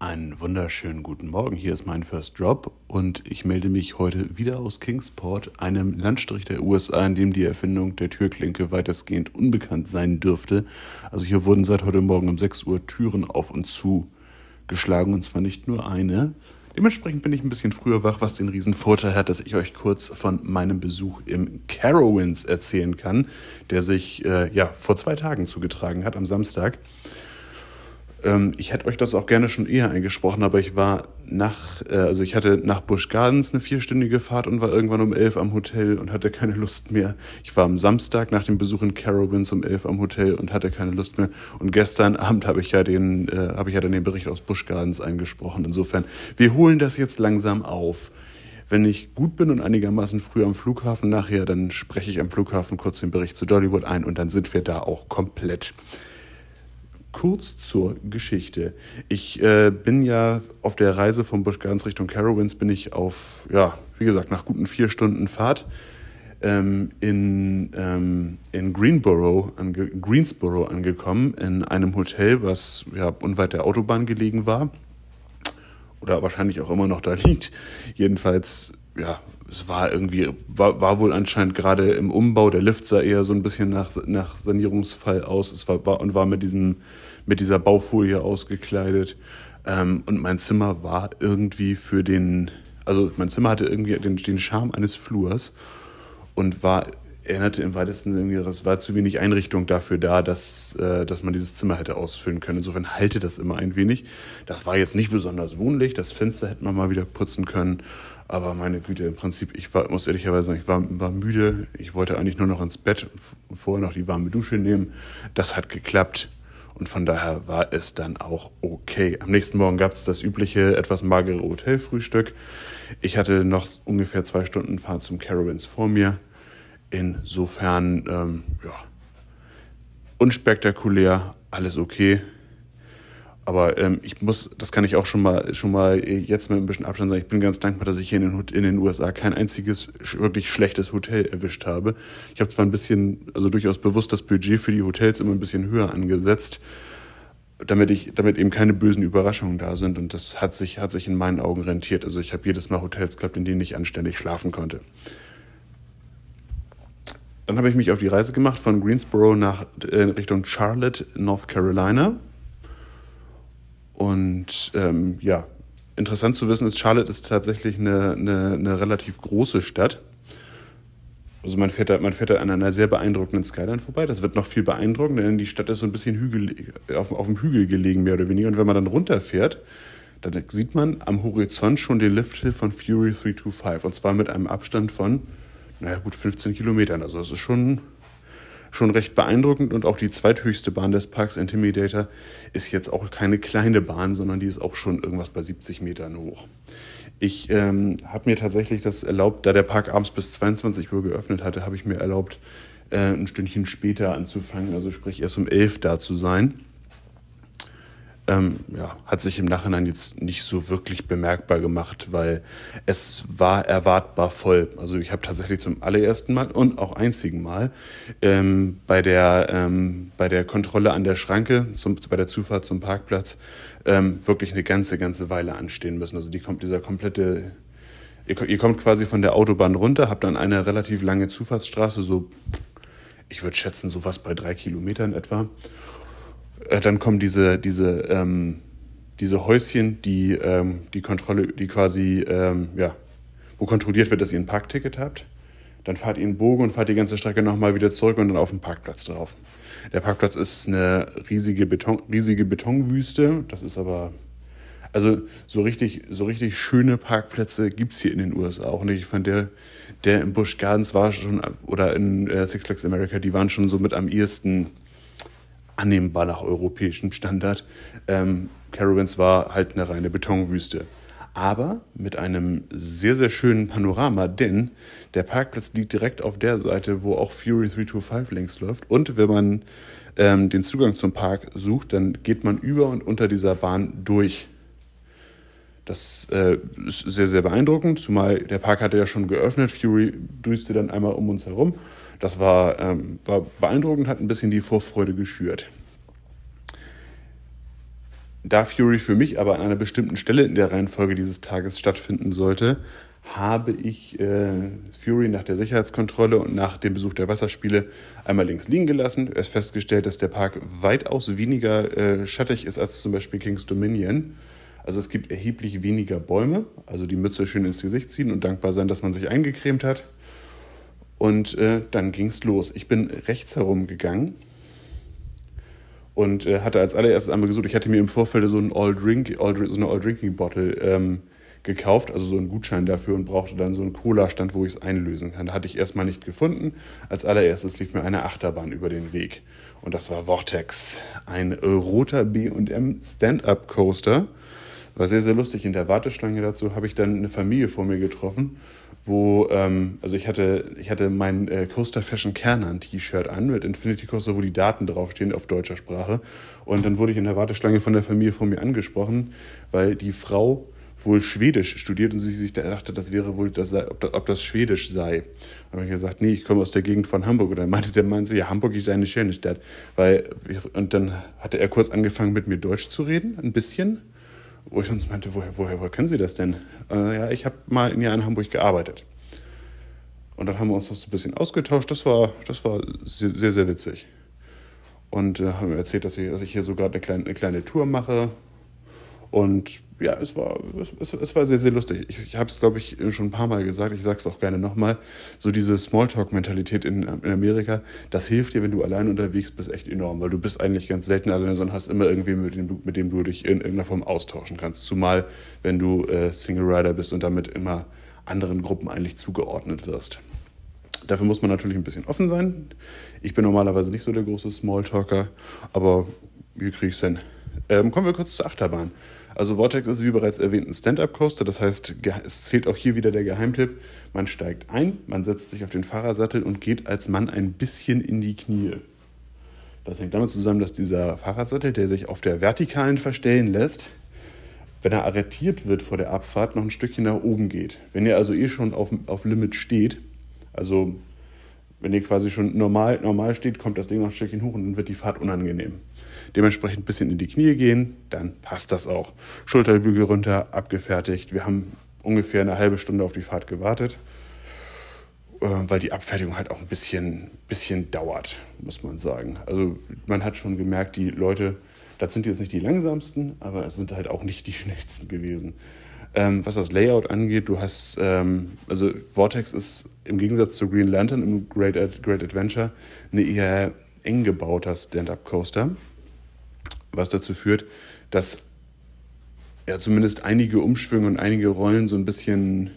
Einen wunderschönen guten Morgen. Hier ist mein First Drop und ich melde mich heute wieder aus Kingsport, einem Landstrich der USA, in dem die Erfindung der Türklinke weitestgehend unbekannt sein dürfte. Also hier wurden seit heute Morgen um 6 Uhr Türen auf und zu geschlagen und zwar nicht nur eine. Dementsprechend bin ich ein bisschen früher wach, was den riesen Vorteil hat, dass ich euch kurz von meinem Besuch im Carowinds erzählen kann, der sich äh, ja vor zwei Tagen zugetragen hat, am Samstag. Ähm, ich hätte euch das auch gerne schon eher eingesprochen, aber ich war nach, äh, also ich hatte nach Busch Gardens eine vierstündige Fahrt und war irgendwann um elf am Hotel und hatte keine Lust mehr. Ich war am Samstag nach dem Besuch in Carowinds um elf am Hotel und hatte keine Lust mehr. Und gestern Abend habe ich ja den, äh, habe ich ja dann den Bericht aus Busch Gardens eingesprochen. Insofern, wir holen das jetzt langsam auf. Wenn ich gut bin und einigermaßen früh am Flughafen nachher, dann spreche ich am Flughafen kurz den Bericht zu Dollywood ein und dann sind wir da auch komplett kurz zur Geschichte. Ich äh, bin ja auf der Reise vom Busch Gardens Richtung Carowinds bin ich auf, ja, wie gesagt, nach guten vier Stunden Fahrt ähm, in, ähm, in Greenboro, ange Greensboro angekommen, in einem Hotel, was ja unweit der Autobahn gelegen war. Oder wahrscheinlich auch immer noch da liegt. Jedenfalls, ja, es war irgendwie, war, war wohl anscheinend gerade im Umbau. Der Lift sah eher so ein bisschen nach, nach Sanierungsfall aus. Es war, war und war mit diesem, mit dieser Baufolie ausgekleidet. Ähm, und mein Zimmer war irgendwie für den, also mein Zimmer hatte irgendwie den, den Charme eines Flurs und war erinnerte im weitesten Sinne das war zu wenig Einrichtung dafür da, dass, äh, dass man dieses Zimmer hätte ausfüllen können. Insofern halte das immer ein wenig. Das war jetzt nicht besonders wohnlich. Das Fenster hätte man mal wieder putzen können. Aber meine Güte, im Prinzip, ich war, muss ehrlicherweise sagen, ich war, war müde. Ich wollte eigentlich nur noch ins Bett und vorher noch die warme Dusche nehmen. Das hat geklappt. Und von daher war es dann auch okay. Am nächsten Morgen gab es das übliche, etwas magere Hotelfrühstück. Ich hatte noch ungefähr zwei Stunden Fahrt zum Carowinds vor mir. Insofern, ähm, ja, unspektakulär, alles okay. Aber ähm, ich muss, das kann ich auch schon mal, schon mal jetzt mit ein bisschen Abstand sagen, ich bin ganz dankbar, dass ich hier in den, in den USA kein einziges wirklich schlechtes Hotel erwischt habe. Ich habe zwar ein bisschen, also durchaus bewusst das Budget für die Hotels immer ein bisschen höher angesetzt, damit ich, damit eben keine bösen Überraschungen da sind. Und das hat sich, hat sich in meinen Augen rentiert. Also ich habe jedes Mal Hotels gehabt, in denen ich anständig schlafen konnte. Dann habe ich mich auf die Reise gemacht von Greensboro nach äh, Richtung Charlotte, North Carolina. Und ähm, ja, interessant zu wissen ist, Charlotte ist tatsächlich eine, eine, eine relativ große Stadt. Also man fährt, da, man fährt da an einer sehr beeindruckenden Skyline vorbei. Das wird noch viel beeindruckender, denn die Stadt ist so ein bisschen Hügel, auf, auf dem Hügel gelegen, mehr oder weniger. Und wenn man dann runterfährt, dann sieht man am Horizont schon den Lifthill von Fury 325. Und zwar mit einem Abstand von, naja gut, 15 Kilometern. Also das ist schon schon recht beeindruckend und auch die zweithöchste Bahn des Parks, Intimidator, ist jetzt auch keine kleine Bahn, sondern die ist auch schon irgendwas bei 70 Metern hoch. Ich ähm, habe mir tatsächlich das erlaubt, da der Park abends bis 22 Uhr geöffnet hatte, habe ich mir erlaubt, äh, ein Stündchen später anzufangen, also sprich erst um 11 da zu sein ähm, ja, hat sich im Nachhinein jetzt nicht so wirklich bemerkbar gemacht, weil es war erwartbar voll. Also ich habe tatsächlich zum allerersten Mal und auch einzigen Mal ähm, bei, der, ähm, bei der Kontrolle an der Schranke, zum, bei der Zufahrt zum Parkplatz, ähm, wirklich eine ganze, ganze Weile anstehen müssen. Also die kommt dieser komplette, ihr, ihr kommt quasi von der Autobahn runter, habt dann eine relativ lange Zufahrtsstraße, so, ich würde schätzen, sowas bei drei Kilometern etwa. Äh, dann kommen diese, diese, ähm, diese Häuschen, die ähm, die Kontrolle, die quasi, ähm, ja, wo kontrolliert wird, dass ihr ein Parkticket habt. Dann fahrt ihr einen Bogen und fahrt die ganze Strecke nochmal wieder zurück und dann auf den Parkplatz drauf. Der Parkplatz ist eine riesige, Beton, riesige Betonwüste. Das ist aber, also so richtig, so richtig schöne Parkplätze gibt's hier in den USA auch nicht. Ich fand der, der in Busch Gardens war schon, oder in äh, Six Flags America, die waren schon so mit am ehesten annehmbar nach europäischem Standard. Ähm, Carowinds war halt eine reine Betonwüste. Aber mit einem sehr, sehr schönen Panorama, denn der Parkplatz liegt direkt auf der Seite, wo auch Fury 325 längs läuft. Und wenn man ähm, den Zugang zum Park sucht, dann geht man über und unter dieser Bahn durch. Das äh, ist sehr, sehr beeindruckend, zumal der Park hatte ja schon geöffnet. Fury düste dann einmal um uns herum das war, ähm, war beeindruckend, hat ein bisschen die Vorfreude geschürt. da Fury für mich aber an einer bestimmten Stelle in der Reihenfolge dieses Tages stattfinden sollte, habe ich äh, Fury nach der Sicherheitskontrolle und nach dem Besuch der Wasserspiele einmal links liegen gelassen. Es festgestellt, dass der Park weitaus weniger äh, schattig ist als zum Beispiel King's Dominion. Also es gibt erheblich weniger Bäume, also die Mütze schön ins Gesicht ziehen und dankbar sein, dass man sich eingecremt hat. Und äh, dann es los. Ich bin rechts herum gegangen und äh, hatte als allererstes einmal gesucht, ich hatte mir im Vorfeld so, ein All -Drink, All, so eine All-Drinking-Bottle ähm, gekauft, also so einen Gutschein dafür und brauchte dann so einen Cola-Stand, wo ich es einlösen kann. Da hatte ich erstmal nicht gefunden. Als allererstes lief mir eine Achterbahn über den Weg. Und das war Vortex, ein roter BM Stand-Up-Coaster. War sehr, sehr lustig. In der Warteschlange dazu habe ich dann eine Familie vor mir getroffen wo, ähm, also ich hatte, ich hatte mein äh, Coaster Fashion Kernan T-Shirt an mit Infinity Coaster, wo die Daten draufstehen auf deutscher Sprache. Und dann wurde ich in der Warteschlange von der Familie vor mir angesprochen, weil die Frau wohl Schwedisch studiert und sie sich dachte, das wäre wohl, das sei, ob, das, ob das Schwedisch sei. Da habe ich gesagt, nee, ich komme aus der Gegend von Hamburg. Und dann meinte der Mann so, ja, Hamburg ist eine schöne Stadt. Weil, und dann hatte er kurz angefangen, mit mir Deutsch zu reden, ein bisschen wo ich uns meinte, woher, woher, woher können Sie das denn? Äh, ja, ich habe mal ein Jahr in Hamburg gearbeitet. Und dann haben wir uns das ein bisschen ausgetauscht. Das war, das war sehr, sehr, sehr witzig. Und äh, haben mir erzählt, dass ich, dass ich hier sogar eine kleine, eine kleine Tour mache und ja, es war, es, es war sehr, sehr lustig. Ich, ich habe es, glaube ich, schon ein paar Mal gesagt, ich sage es auch gerne nochmal. So diese Smalltalk-Mentalität in, in Amerika, das hilft dir, wenn du allein unterwegs bist, echt enorm, weil du bist eigentlich ganz selten alleine, sondern hast immer irgendwie, mit dem, mit dem du dich in irgendeiner Form austauschen kannst. Zumal, wenn du äh, Single Rider bist und damit immer anderen Gruppen eigentlich zugeordnet wirst. Dafür muss man natürlich ein bisschen offen sein. Ich bin normalerweise nicht so der große Smalltalker, aber wie kriege ich es hin? Ähm, kommen wir kurz zur Achterbahn. Also Vortex ist wie bereits erwähnt ein Stand-up-Coaster, das heißt, es zählt auch hier wieder der Geheimtipp. Man steigt ein, man setzt sich auf den Fahrersattel und geht als Mann ein bisschen in die Knie. Das hängt damit zusammen, dass dieser Fahrersattel, der sich auf der vertikalen verstellen lässt, wenn er arretiert wird vor der Abfahrt, noch ein Stückchen nach oben geht. Wenn ihr also eh schon auf, auf Limit steht, also wenn ihr quasi schon normal, normal steht, kommt das Ding noch ein Stückchen hoch und dann wird die Fahrt unangenehm. Dementsprechend ein bisschen in die Knie gehen, dann passt das auch. Schulterbügel runter, abgefertigt. Wir haben ungefähr eine halbe Stunde auf die Fahrt gewartet, äh, weil die Abfertigung halt auch ein bisschen, bisschen dauert, muss man sagen. Also man hat schon gemerkt, die Leute, das sind jetzt nicht die langsamsten, aber es sind halt auch nicht die schnellsten gewesen. Ähm, was das Layout angeht, du hast, ähm, also Vortex ist im Gegensatz zu Green Lantern im Great, Ad Great Adventure eine eher eng gebauter Stand-Up-Coaster was dazu führt, dass ja zumindest einige Umschwünge und einige Rollen so ein bisschen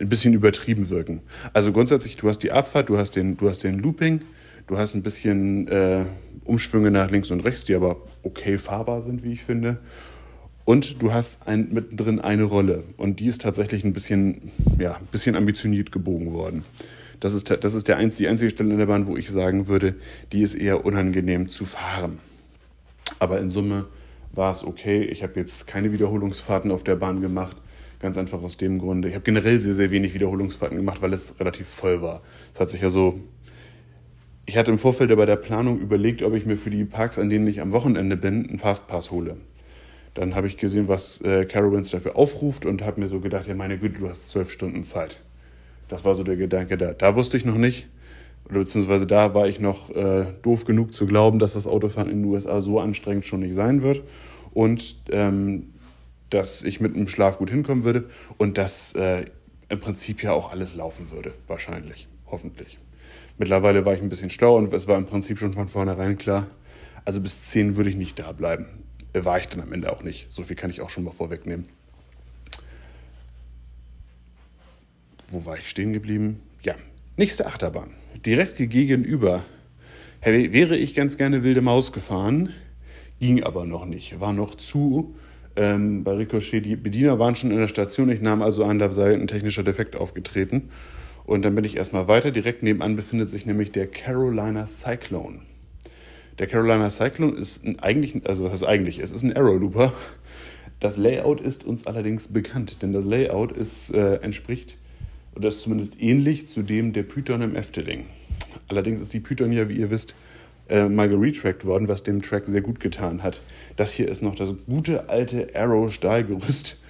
ein bisschen übertrieben wirken. Also grundsätzlich, du hast die Abfahrt, du hast den, du hast den Looping, du hast ein bisschen äh, Umschwünge nach links und rechts, die aber okay fahrbar sind, wie ich finde. Und du hast ein, mittendrin eine Rolle und die ist tatsächlich ein bisschen, ja, ein bisschen ambitioniert gebogen worden. Das ist, das ist der einzige, die einzige Stelle in der Bahn, wo ich sagen würde, die ist eher unangenehm zu fahren. Aber in Summe war es okay. Ich habe jetzt keine Wiederholungsfahrten auf der Bahn gemacht. Ganz einfach aus dem Grunde. Ich habe generell sehr, sehr wenig Wiederholungsfahrten gemacht, weil es relativ voll war. Es hat sich ja so. Ich hatte im Vorfeld bei der Planung überlegt, ob ich mir für die Parks, an denen ich am Wochenende bin, einen Fastpass hole. Dann habe ich gesehen, was äh, Carowinds dafür aufruft und habe mir so gedacht, ja meine Güte, du hast zwölf Stunden Zeit. Das war so der Gedanke da. Da wusste ich noch nicht, oder beziehungsweise da war ich noch äh, doof genug zu glauben, dass das Autofahren in den USA so anstrengend schon nicht sein wird und ähm, dass ich mit einem Schlaf gut hinkommen würde und dass äh, im Prinzip ja auch alles laufen würde, wahrscheinlich, hoffentlich. Mittlerweile war ich ein bisschen stau und es war im Prinzip schon von vornherein klar, also bis 10 würde ich nicht da bleiben. Äh, war ich dann am Ende auch nicht. So viel kann ich auch schon mal vorwegnehmen. Wo war ich stehen geblieben? Ja, nächste Achterbahn direkt gegenüber wäre ich ganz gerne wilde Maus gefahren, ging aber noch nicht, war noch zu. Ähm, bei Ricochet, die Bediener waren schon in der Station, ich nahm also an, da sei ein technischer Defekt aufgetreten. Und dann bin ich erstmal weiter. Direkt nebenan befindet sich nämlich der Carolina Cyclone. Der Carolina Cyclone ist ein eigentlich, also was heißt eigentlich? Es ist ein Arrow Looper. Das Layout ist uns allerdings bekannt, denn das Layout ist, äh, entspricht oder ist zumindest ähnlich zu dem der Python im Efteling. Allerdings ist die Python ja, wie ihr wisst, äh, mal geretrackt worden, was dem Track sehr gut getan hat. Das hier ist noch das gute alte Arrow-Stahlgerüst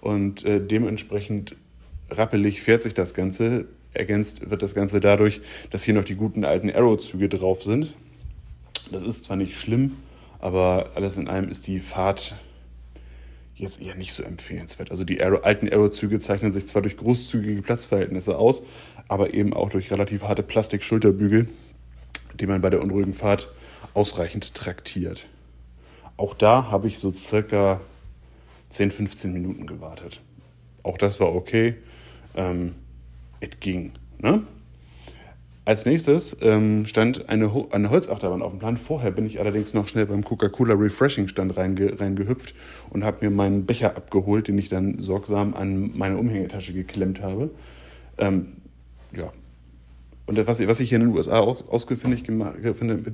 und äh, dementsprechend rappelig fährt sich das Ganze. Ergänzt wird das Ganze dadurch, dass hier noch die guten alten Arrow-Züge drauf sind. Das ist zwar nicht schlimm, aber alles in allem ist die Fahrt jetzt eher nicht so empfehlenswert. Also die Aero, alten Aero-Züge zeichnen sich zwar durch großzügige Platzverhältnisse aus, aber eben auch durch relativ harte Plastik-Schulterbügel, die man bei der unruhigen Fahrt ausreichend traktiert. Auch da habe ich so circa 10, 15 Minuten gewartet. Auch das war okay. Ähm, ging. Ne? Als nächstes ähm, stand eine, Ho eine Holzachterbahn auf dem Plan. Vorher bin ich allerdings noch schnell beim Coca-Cola Refreshing Stand reinge reingehüpft und habe mir meinen Becher abgeholt, den ich dann sorgsam an meine Umhängetasche geklemmt habe. Ähm, ja. Und was, was ich hier in den USA aus, ausfindig, gemacht,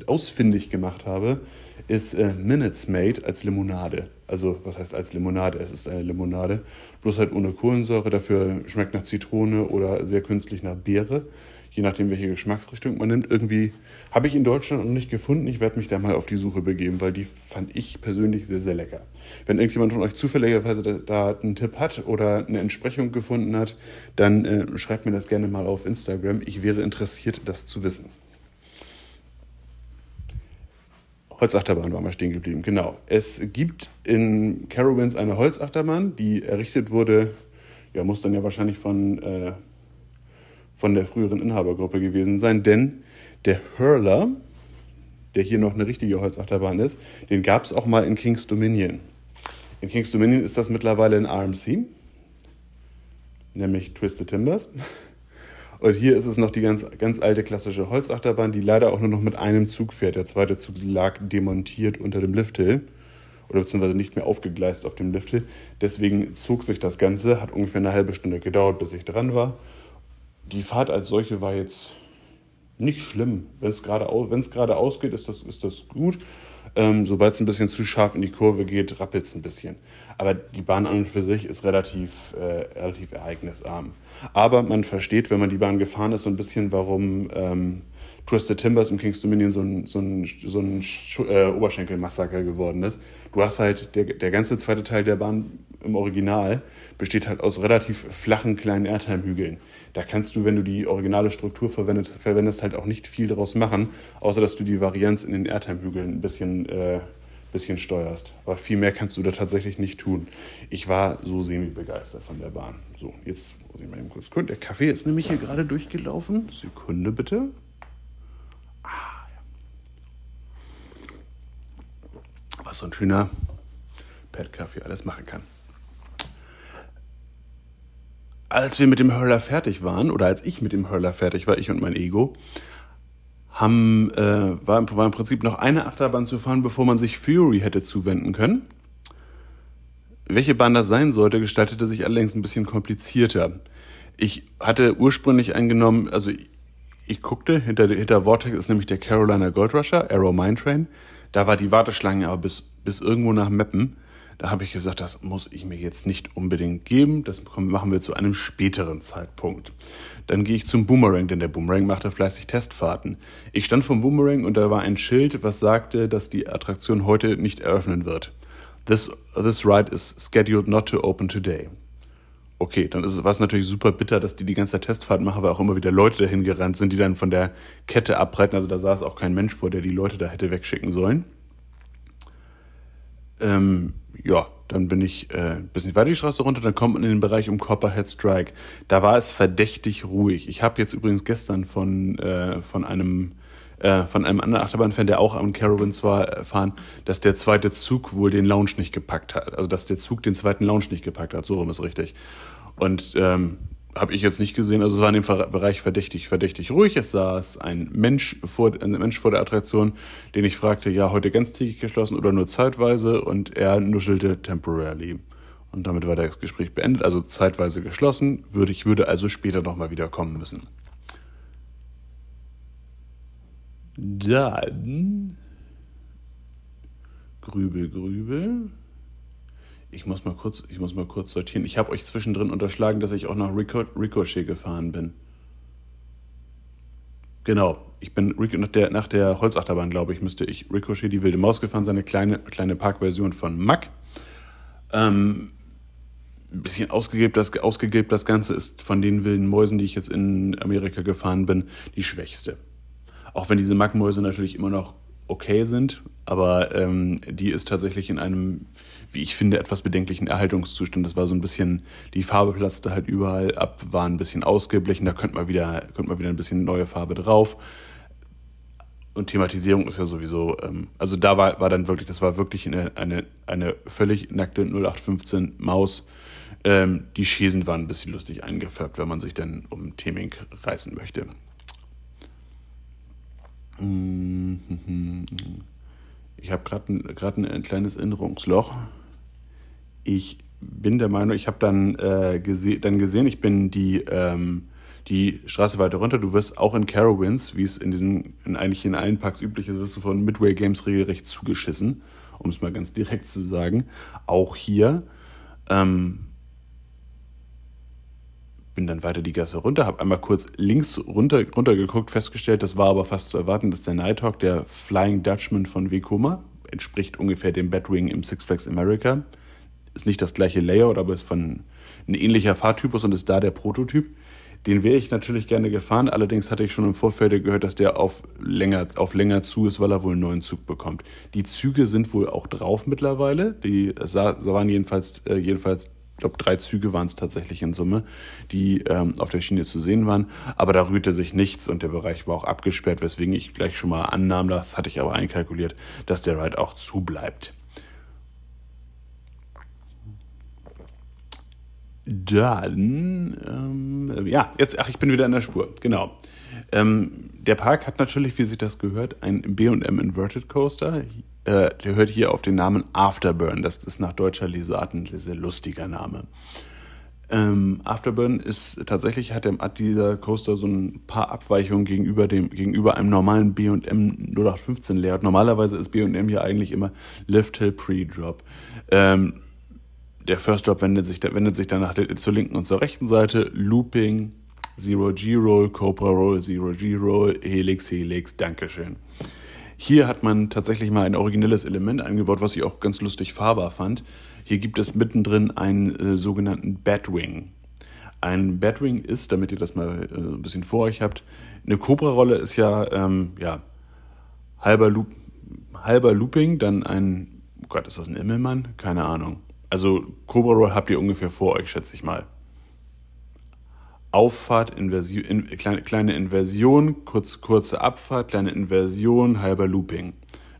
ausfindig gemacht habe, ist äh, Minutes Made als Limonade. Also, was heißt als Limonade? Es ist eine Limonade, bloß halt ohne Kohlensäure. Dafür schmeckt nach Zitrone oder sehr künstlich nach Beere je nachdem, welche Geschmacksrichtung man nimmt. Irgendwie habe ich in Deutschland noch nicht gefunden. Ich werde mich da mal auf die Suche begeben, weil die fand ich persönlich sehr, sehr lecker. Wenn irgendjemand von euch zufälligerweise da, einen Tipp hat oder eine Entsprechung gefunden hat, dann äh, schreibt mir das gerne mal auf Instagram. Ich wäre interessiert, das zu wissen. Holzachterbahn war mal stehen geblieben, genau. Es gibt in Carowinds eine Holzachterbahn, die errichtet wurde, ja, muss dann ja wahrscheinlich von äh, von der früheren Inhabergruppe gewesen sein, denn der Hurler, der hier noch eine richtige Holzachterbahn ist, den gab es auch mal in King's Dominion. In King's Dominion ist das mittlerweile ein RMC, nämlich Twisted Timbers. Und hier ist es noch die ganz, ganz alte klassische Holzachterbahn, die leider auch nur noch mit einem Zug fährt. Der zweite Zug lag demontiert unter dem Lifthill oder beziehungsweise nicht mehr aufgegleist auf dem Lifthill. Deswegen zog sich das Ganze, hat ungefähr eine halbe Stunde gedauert, bis ich dran war die Fahrt als solche war jetzt nicht schlimm. Wenn es gerade ausgeht, ist das, ist das gut. Ähm, Sobald es ein bisschen zu scharf in die Kurve geht, rappelt es ein bisschen. Aber die Bahn an und für sich ist relativ, äh, relativ ereignisarm. Aber man versteht, wenn man die Bahn gefahren ist, so ein bisschen, warum ähm, Twisted Timbers im King's Dominion so ein, so ein, so ein äh, Oberschenkelmassaker geworden ist. Du hast halt, der, der ganze zweite Teil der Bahn im Original besteht halt aus relativ flachen kleinen Airtime-Hügeln. Da kannst du, wenn du die originale Struktur verwendet, verwendest, halt auch nicht viel daraus machen, außer dass du die Varianz in den Airtime-Hügeln ein bisschen, äh, bisschen steuerst. Aber viel mehr kannst du da tatsächlich nicht tun. Ich war so semi-begeistert von der Bahn. So, jetzt muss ich mal eben kurz gucken. Der Kaffee ist nämlich hier gerade durchgelaufen. Sekunde bitte. Was so ein schöner Pet-Kaffee alles machen kann. Als wir mit dem Hurler fertig waren, oder als ich mit dem Hurler fertig war, ich und mein Ego, haben, äh, war, war im Prinzip noch eine Achterbahn zu fahren, bevor man sich Fury hätte zuwenden können. Welche Bahn das sein sollte, gestaltete sich allerdings ein bisschen komplizierter. Ich hatte ursprünglich eingenommen, also ich, ich guckte, hinter, hinter Vortex ist nämlich der Carolina Gold Rusher, Arrow Mine Train. Da war die Warteschlange aber bis, bis irgendwo nach Meppen. Da habe ich gesagt, das muss ich mir jetzt nicht unbedingt geben. Das machen wir zu einem späteren Zeitpunkt. Dann gehe ich zum Boomerang, denn der Boomerang machte fleißig Testfahrten. Ich stand vom Boomerang und da war ein Schild, was sagte, dass die Attraktion heute nicht eröffnen wird. This, this ride is scheduled not to open today. Okay, dann ist es, war es natürlich super bitter, dass die die ganze Testfahrt machen, weil auch immer wieder Leute dahin gerannt sind, die dann von der Kette abreiten. Also da saß auch kein Mensch vor, der die Leute da hätte wegschicken sollen. Ähm, ja, dann bin ich äh, ein bisschen weiter die Straße runter, dann kommt man in den Bereich um Copperhead Strike. Da war es verdächtig ruhig. Ich habe jetzt übrigens gestern von, äh, von einem äh, von einem anderen Achterbahnfan, der auch am Carowinds war, erfahren, dass der zweite Zug wohl den Lounge nicht gepackt hat. Also dass der Zug den zweiten Lounge nicht gepackt hat. So rum ist richtig. Und ähm, habe ich jetzt nicht gesehen. Also es war in dem Bereich verdächtig, verdächtig ruhig. Es saß ein Mensch vor, ein Mensch vor der Attraktion, den ich fragte, ja, heute ganztägig geschlossen oder nur zeitweise? Und er nuschelte temporarily. Und damit war das Gespräch beendet. Also zeitweise geschlossen. Würde ich würde also später nochmal wieder kommen müssen. Dann Grübel, Grübel. Ich muss mal kurz, ich muss mal kurz sortieren. Ich habe euch zwischendrin unterschlagen, dass ich auch nach Rico, Ricochet gefahren bin. Genau. Ich bin nach der, nach der Holzachterbahn, glaube ich, müsste ich Ricochet die wilde Maus gefahren, seine kleine, kleine Parkversion von Mack. Ähm, ein bisschen ausgegeben das, ausgegeben das Ganze ist von den wilden Mäusen, die ich jetzt in Amerika gefahren bin, die schwächste. Auch wenn diese Mackmäuse natürlich immer noch okay sind, aber ähm, die ist tatsächlich in einem, wie ich finde, etwas bedenklichen Erhaltungszustand. Das war so ein bisschen, die Farbe platzte halt überall ab, war ein bisschen ausgeblichen, da könnte man wieder, könnte man wieder ein bisschen neue Farbe drauf. Und Thematisierung ist ja sowieso, ähm, also da war, war dann wirklich, das war wirklich eine, eine, eine völlig nackte 0815 Maus. Ähm, die Schäsen waren ein bisschen lustig eingefärbt, wenn man sich dann um Theming reißen möchte. Ich habe gerade ein, ein kleines Erinnerungsloch. Ich bin der Meinung, ich habe dann, äh, gese dann gesehen, ich bin die, ähm, die Straße weiter runter. Du wirst auch in Carowinds, wie es in diesen, in eigentlich in allen Parks üblich ist, wirst du von Midway Games regelrecht zugeschissen, um es mal ganz direkt zu sagen. Auch hier. Ähm, bin dann weiter die Gasse runter, habe einmal kurz links runter, runter geguckt, festgestellt, das war aber fast zu erwarten, dass der Nighthawk, der Flying Dutchman von Vekoma, entspricht ungefähr dem Batwing im Six Flags America. Ist nicht das gleiche Layout, aber ist von ein ähnlicher Fahrtypus und ist da der Prototyp. Den wäre ich natürlich gerne gefahren, allerdings hatte ich schon im Vorfeld gehört, dass der auf länger, auf länger zu ist, weil er wohl einen neuen Zug bekommt. Die Züge sind wohl auch drauf mittlerweile. Die waren jedenfalls, äh, jedenfalls glaube, drei Züge waren es tatsächlich in Summe, die ähm, auf der Schiene zu sehen waren. Aber da rührte sich nichts und der Bereich war auch abgesperrt, weswegen ich gleich schon mal annahm, das hatte ich aber einkalkuliert, dass der Ride auch zubleibt. Dann, ähm, ja, jetzt, ach, ich bin wieder in der Spur, genau. Ähm, der Park hat natürlich, wie sich das gehört, ein B&M Inverted Coaster. Äh, der hört hier auf den Namen Afterburn. Das ist nach deutscher Lesart ein sehr, sehr lustiger Name. Ähm, Afterburn ist tatsächlich, hat, der, hat dieser Coaster so ein paar Abweichungen gegenüber, dem, gegenüber einem normalen B&M 0815 Layout. Normalerweise ist B&M ja eigentlich immer Lift Hill Pre-Drop. Ähm, der First Drop wendet sich, wendet sich dann nach, zur linken und zur rechten Seite. Looping, Zero G-Roll, Cobra Roll, Zero G-Roll, Helix, Helix, Dankeschön. Hier hat man tatsächlich mal ein originelles Element eingebaut, was ich auch ganz lustig fahrbar fand. Hier gibt es mittendrin einen äh, sogenannten Batwing. Ein Batwing ist, damit ihr das mal äh, ein bisschen vor euch habt, eine Cobra-Rolle ist ja, ähm, ja halber, Loop, halber Looping, dann ein, oh Gott, ist das ein Immelmann? Keine Ahnung. Also Cobra-Roll habt ihr ungefähr vor euch, schätze ich mal. Auffahrt, Inversion, in, kleine, kleine Inversion, kurz, kurze Abfahrt, kleine Inversion, halber Looping.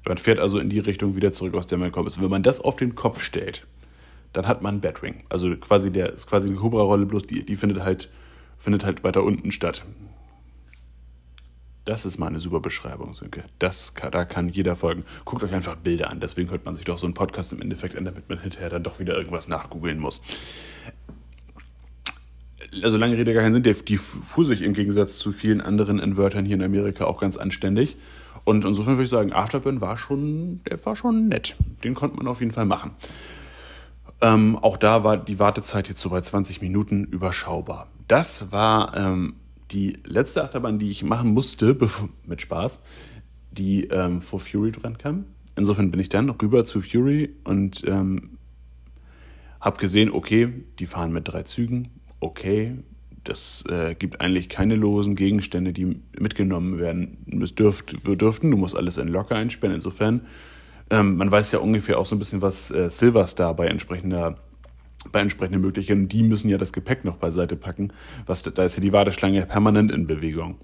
Man fährt also in die Richtung wieder zurück, aus der man kommt. Und wenn man das auf den Kopf stellt, dann hat man Batwing. Also quasi der ist quasi eine Cobra-Rolle, bloß die, die findet halt, findet halt weiter unten statt. Das ist mal eine super Beschreibung, Sönke. Das da kann jeder folgen. Guckt euch einfach Bilder an. Deswegen hört man sich doch so einen Podcast im Endeffekt an, damit man hinterher dann doch wieder irgendwas nachgoogeln muss also lange Rede gar keinen Sinn, die, die fuhr sich im Gegensatz zu vielen anderen Invertern hier in Amerika auch ganz anständig. Und insofern würde ich sagen, Afterburn war schon, der war schon nett. Den konnte man auf jeden Fall machen. Ähm, auch da war die Wartezeit jetzt so bei 20 Minuten überschaubar. Das war ähm, die letzte Achterbahn, die ich machen musste, mit Spaß, die ähm, vor Fury dran kam. Insofern bin ich dann rüber zu Fury und ähm, habe gesehen, okay, die fahren mit drei Zügen, okay, das äh, gibt eigentlich keine losen Gegenstände, die mitgenommen werden dürft, dürften. Du musst alles in Locker einsperren. Insofern, ähm, man weiß ja ungefähr auch so ein bisschen, was äh, Silverstar bei entsprechender bei entsprechenden Möglichkeiten, die müssen ja das Gepäck noch beiseite packen. Was, da ist ja die Warteschlange permanent in Bewegung.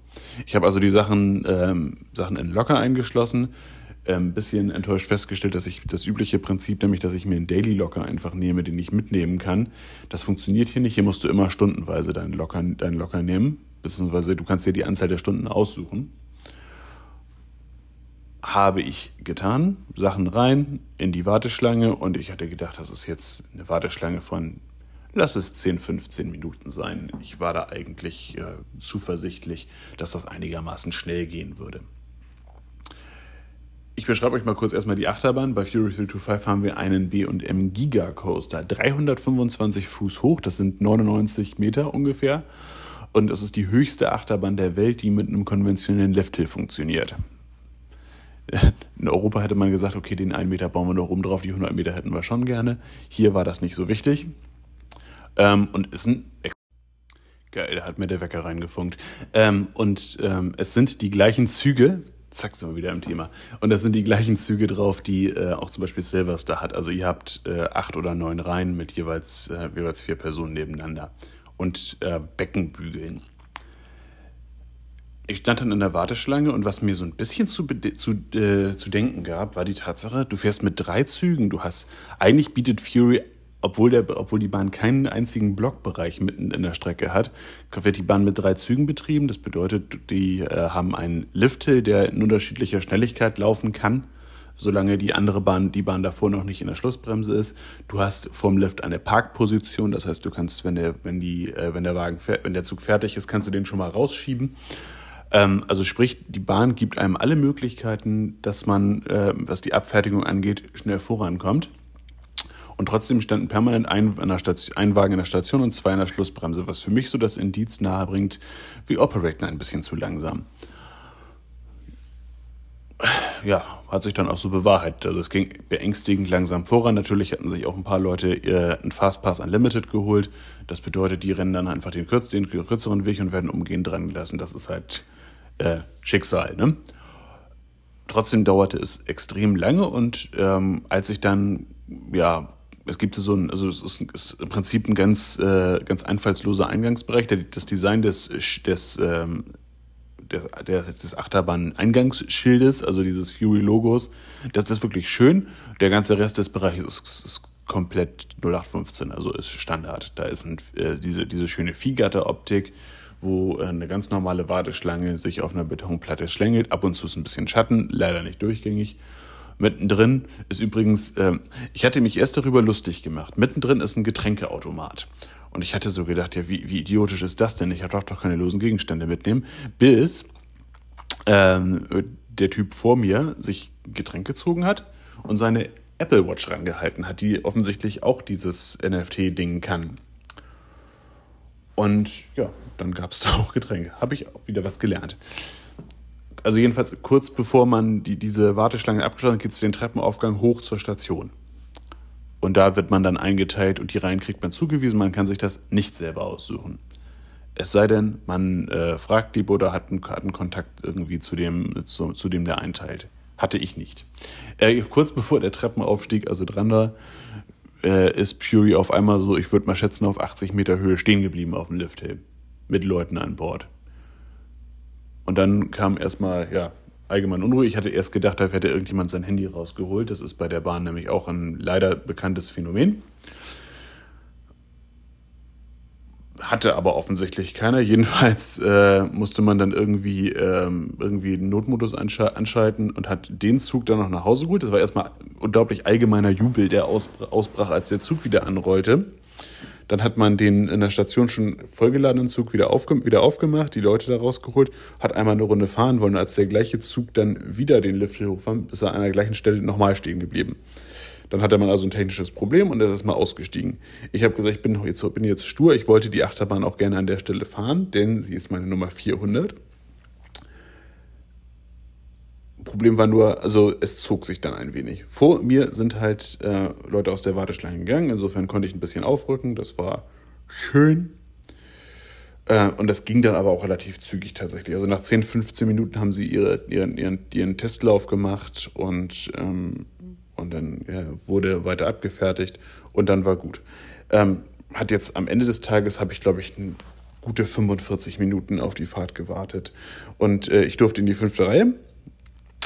Ich habe also die Sachen, ähm, Sachen in Locker eingeschlossen, ein ähm, bisschen enttäuscht festgestellt, dass ich das übliche Prinzip, nämlich dass ich mir einen Daily Locker einfach nehme, den ich mitnehmen kann, das funktioniert hier nicht. Hier musst du immer stundenweise deinen Locker, deinen Locker nehmen, beziehungsweise du kannst dir die Anzahl der Stunden aussuchen. Habe ich getan, Sachen rein in die Warteschlange und ich hatte gedacht, das ist jetzt eine Warteschlange von, lass es 10, 15 Minuten sein. Ich war da eigentlich äh, zuversichtlich, dass das einigermaßen schnell gehen würde. Ich beschreibe euch mal kurz erstmal die Achterbahn. Bei Fury 325 haben wir einen B&M Giga Coaster. 325 Fuß hoch, das sind 99 Meter ungefähr. und es ist die höchste Achterbahn der Welt, die mit einem konventionellen Lifthill funktioniert. In Europa hätte man gesagt, okay, den 1 Meter bauen wir noch oben drauf, die 100 Meter hätten wir schon gerne. Hier war das nicht so wichtig. Ähm, und ist ein. Geil, da hat mir der Wecker reingefunkt. Ähm, und ähm, es sind die gleichen Züge, zack, sind wir wieder im Thema. Und das sind die gleichen Züge drauf, die äh, auch zum Beispiel Silverstar hat. Also ihr habt äh, acht oder neun Reihen mit jeweils, äh, jeweils vier Personen nebeneinander und äh, Beckenbügeln. Ich stand dann in der Warteschlange und was mir so ein bisschen zu, zu, äh, zu denken gab, war die Tatsache, du fährst mit drei Zügen. Du hast, eigentlich bietet Fury, obwohl, der, obwohl die Bahn keinen einzigen Blockbereich mitten in der Strecke hat, wird die Bahn mit drei Zügen betrieben. Das bedeutet, die äh, haben einen Lifthill, der in unterschiedlicher Schnelligkeit laufen kann solange die andere Bahn, die Bahn davor noch nicht in der Schlussbremse ist. Du hast vorm Lift eine Parkposition, das heißt, du kannst, wenn der, wenn die, äh, wenn der Wagen, wenn der Zug fertig ist, kannst du den schon mal rausschieben. Ähm, also sprich, die Bahn gibt einem alle Möglichkeiten, dass man, äh, was die Abfertigung angeht, schnell vorankommt. Und trotzdem standen permanent ein, Station, ein, Wagen in der Station und zwei in der Schlussbremse, was für mich so das Indiz nahebringt, wie operaten ein bisschen zu langsam ja, hat sich dann auch so bewahrheitet. Also es ging beängstigend langsam voran. Natürlich hatten sich auch ein paar Leute äh, einen Fastpass Unlimited geholt. Das bedeutet, die rennen dann einfach den, kürz den kürzeren Weg und werden umgehend dran gelassen. Das ist halt äh, Schicksal. Ne? Trotzdem dauerte es extrem lange und ähm, als ich dann, ja, es gibt so ein, also es ist, ist im Prinzip ein ganz, äh, ganz einfallsloser Eingangsbereich. Das Design des, des ähm, der, der, des Achterbahn-Eingangsschildes, also dieses Fury-Logos, das ist wirklich schön. Der ganze Rest des Bereichs ist, ist komplett 0815, also ist Standard. Da ist ein, äh, diese, diese schöne Viehgatter-Optik, wo äh, eine ganz normale Warteschlange sich auf einer Betonplatte schlängelt. Ab und zu ist ein bisschen Schatten, leider nicht durchgängig. Mittendrin ist übrigens, äh, ich hatte mich erst darüber lustig gemacht. Mittendrin ist ein Getränkeautomat. Und ich hatte so gedacht, ja, wie, wie idiotisch ist das denn? Ich darf doch keine losen Gegenstände mitnehmen. Bis ähm, der Typ vor mir sich Getränk gezogen hat und seine Apple Watch rangehalten hat, die offensichtlich auch dieses NFT-Ding kann. Und ja, dann gab es da auch Getränke. Habe ich auch wieder was gelernt. Also jedenfalls kurz bevor man die, diese Warteschlange abgeschlossen hat, geht es den Treppenaufgang hoch zur Station. Und da wird man dann eingeteilt und die Reihen kriegt man zugewiesen. Man kann sich das nicht selber aussuchen. Es sei denn, man äh, fragt die oder hat einen, hat einen Kontakt irgendwie zu dem, zu, zu dem, der einteilt. Hatte ich nicht. Äh, kurz bevor der Treppenaufstieg, also dran war, äh, ist Fury auf einmal so, ich würde mal schätzen, auf 80 Meter Höhe stehen geblieben auf dem Lifthill. Mit Leuten an Bord. Und dann kam erstmal, ja, allgemein unruhig. Ich hatte erst gedacht, da hätte irgendjemand sein Handy rausgeholt. Das ist bei der Bahn nämlich auch ein leider bekanntes Phänomen. Hatte aber offensichtlich keiner. Jedenfalls äh, musste man dann irgendwie, ähm, irgendwie den Notmodus anschalten und hat den Zug dann noch nach Hause geholt. Das war erstmal unglaublich allgemeiner Jubel, der ausbrach, als der Zug wieder anrollte. Dann hat man den in der Station schon vollgeladenen Zug wieder, aufge wieder aufgemacht, die Leute da rausgeholt, hat einmal eine Runde fahren wollen. Als der gleiche Zug dann wieder den Lift hochfahren, ist er an der gleichen Stelle nochmal stehen geblieben. Dann hatte man also ein technisches Problem und er ist mal ausgestiegen. Ich habe gesagt, ich bin jetzt, bin jetzt stur, ich wollte die Achterbahn auch gerne an der Stelle fahren, denn sie ist meine Nummer 400. Problem war nur, also es zog sich dann ein wenig. Vor mir sind halt äh, Leute aus der Warteschlange gegangen, insofern konnte ich ein bisschen aufrücken, das war schön. Äh, und das ging dann aber auch relativ zügig tatsächlich. Also nach 10, 15 Minuten haben sie ihre, ihren, ihren, ihren Testlauf gemacht und, ähm, und dann ja, wurde weiter abgefertigt und dann war gut. Ähm, hat jetzt am Ende des Tages, habe ich glaube ich gute 45 Minuten auf die Fahrt gewartet. Und äh, ich durfte in die fünfte Reihe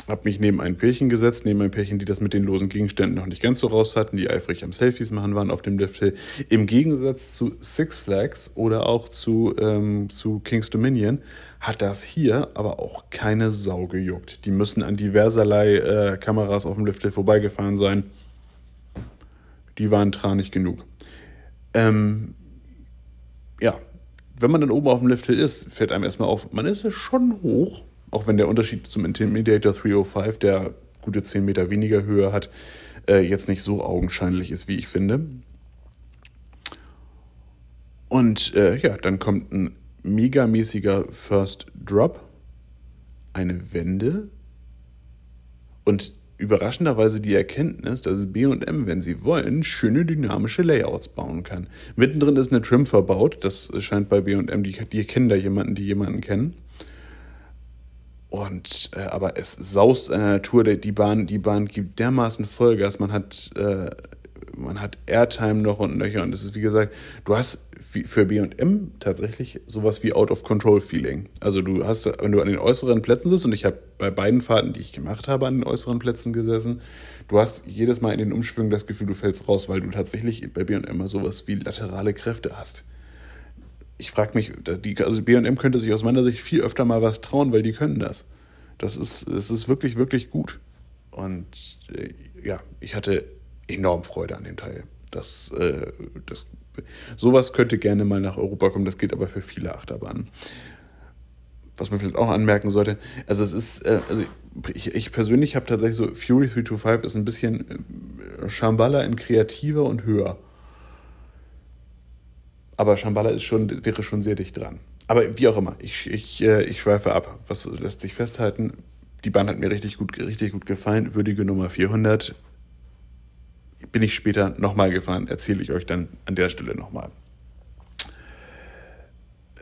habe mich neben ein Pärchen gesetzt, neben ein Pärchen, die das mit den losen Gegenständen noch nicht ganz so raus hatten, die eifrig am Selfies machen waren auf dem Lifthill. Im Gegensatz zu Six Flags oder auch zu, ähm, zu King's Dominion hat das hier aber auch keine Sau gejuckt. Die müssen an diverserlei äh, Kameras auf dem Lifthill vorbeigefahren sein. Die waren tranig genug. Ähm, ja, wenn man dann oben auf dem Lifthill ist, fällt einem erstmal auf, man ist schon hoch auch wenn der Unterschied zum Intimidator 305, der gute 10 Meter weniger Höhe hat, äh, jetzt nicht so augenscheinlich ist, wie ich finde. Und äh, ja, dann kommt ein megamäßiger First Drop, eine Wende und überraschenderweise die Erkenntnis, dass B&M, wenn sie wollen, schöne dynamische Layouts bauen kann. Mittendrin ist eine Trim verbaut, das scheint bei B&M, die, die kennen da jemanden, die jemanden kennen. Und äh, aber es saust in der Natur, die Bahn, die Bahn gibt dermaßen Vollgas, man hat äh, man hat Airtime noch und nöcher und es ist wie gesagt, du hast für B&M tatsächlich sowas wie Out-of-Control-Feeling. Also du hast, wenn du an den äußeren Plätzen sitzt und ich habe bei beiden Fahrten, die ich gemacht habe, an den äußeren Plätzen gesessen, du hast jedes Mal in den Umschwüngen das Gefühl, du fällst raus, weil du tatsächlich bei B&M sowas wie laterale Kräfte hast. Ich frage mich, die, also B&M könnte sich aus meiner Sicht viel öfter mal was trauen, weil die können das. Das ist, das ist wirklich, wirklich gut. Und äh, ja, ich hatte enorm Freude an dem Teil. Das, äh, das, sowas könnte gerne mal nach Europa kommen, das gilt aber für viele Achterbahnen. Was man vielleicht auch anmerken sollte, also es ist, äh, also ich, ich persönlich habe tatsächlich so, Fury 325 ist ein bisschen äh, Shambhala in kreativer und höher. Aber Shambhala ist schon, wäre schon sehr dicht dran. Aber wie auch immer, ich, ich, äh, ich schweife ab. Was lässt sich festhalten? Die Bahn hat mir richtig gut, richtig gut gefallen. Würdige Nummer 400 bin ich später nochmal gefahren, erzähle ich euch dann an der Stelle nochmal.